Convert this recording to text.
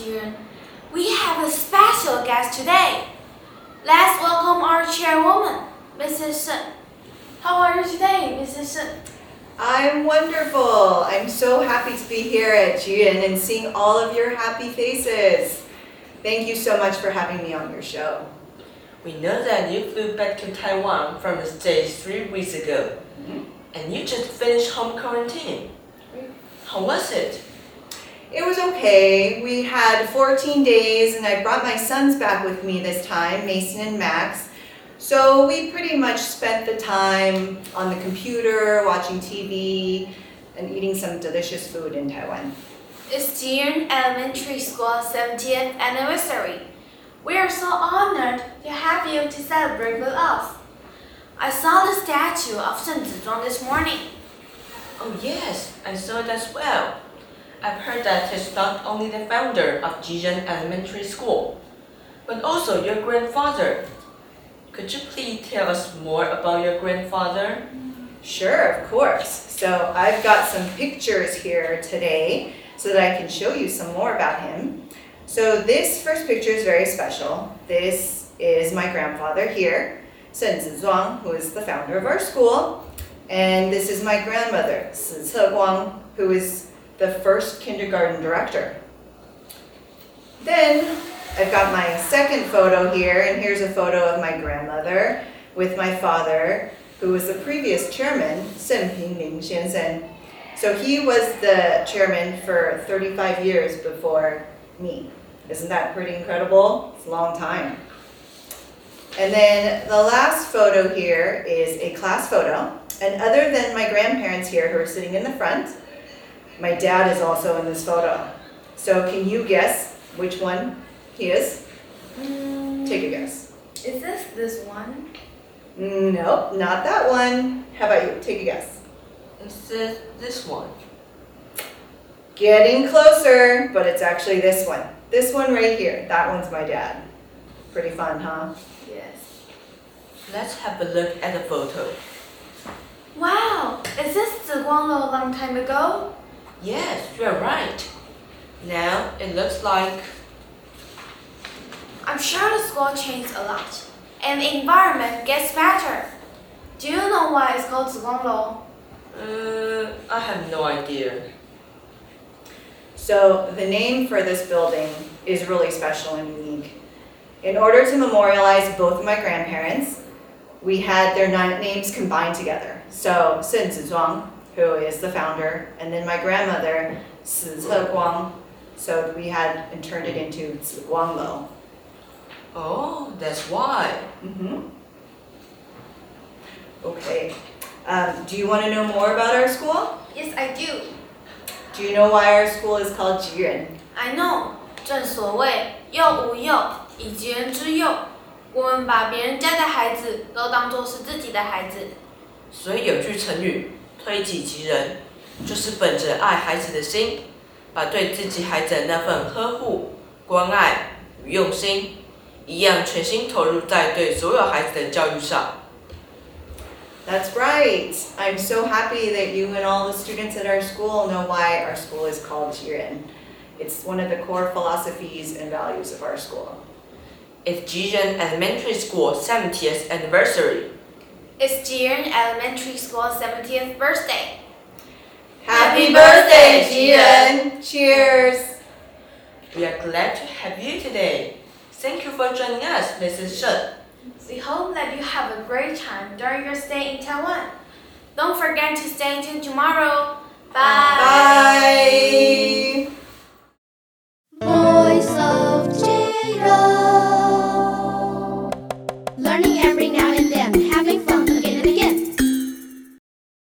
student, we have a special guest today. Let's welcome our chairwoman, Mrs. Shen. How are you today, Mrs. Shen? I'm wonderful. I'm so happy to be here at Jiren and seeing all of your happy faces. Thank you so much for having me on your show. We know that you flew back to Taiwan from the States three weeks ago, mm -hmm. and you just finished home quarantine. How was it? It was okay. We had 14 days and I brought my sons back with me this time, Mason and Max. So we pretty much spent the time on the computer, watching TV, and eating some delicious food in Taiwan. It's Jiren Elementary School 70th anniversary. We are so honored to have you to celebrate with us. I saw the statue of Shen Zizhuang this morning. Oh yes, I saw it as well. I've heard that he's not only the founder of Jiren Elementary School, but also your grandfather. Could you please tell us more about your grandfather? Sure, of course. So I've got some pictures here today so that I can show you some more about him. So this first picture is very special. This is my grandfather here, Shen Zizhuang, who is the founder of our school. And this is my grandmother, Si Guang, who is the first kindergarten director. Then I've got my second photo here, and here's a photo of my grandmother with my father, who was the previous chairman, Shen Pingling Xianzhen. So he was the chairman for 35 years before me. Isn't that pretty incredible? It's a long time. And then the last photo here is a class photo. And other than my grandparents here who are sitting in the front, my dad is also in this photo. So can you guess which one he is? Mm. Take a guess. Is this this one? Mm, nope, not that one. How about you? Take a guess. Is it this one? Getting closer, but it's actually this one. This one right here. That one's my dad. Pretty fun, huh? Yes. Let's have a look at the photo. Wow, is this Ziguanglo a long time ago? Yes, you're right. Now it looks like I'm sure the school changed a lot, and the environment gets better. Do you know why it's called Ziguanglo? uh, I have no idea. So the name for this building is really special and unique. In order to memorialize both of my grandparents, we had their names combined together. So Shen Zizhuang, who is the founder, and then my grandmother, Si Guang. So we had and turned it into Ziguanglo. Oh, that's why. Mm-hmm. Okay. Um, do you want to know more about our school? Yes, I do. Do you know why our school is called Jiren? I know. 正所谓幼无幼，以及人之幼。我们把别人家的孩子都当作是自己的孩子。所以有句成语“ 推己及人”，就是本着爱孩子的心，把对自己孩子的那份呵护、关爱与用心，一样全心投入在对所有孩子的教育上。 That's right. I'm so happy that you and all the students at our school know why our school is called Jiren. It's one of the core philosophies and values of our school. It's Jiren Elementary School 70th anniversary. It's Jiren Elementary School 70th birthday. Happy birthday, Jiren! Cheers! We are glad to have you today. Thank you for joining us, Mrs. Shen. We hope that you have a great time during your stay in Taiwan. Don't forget to stay tuned tomorrow. Bye. Bye!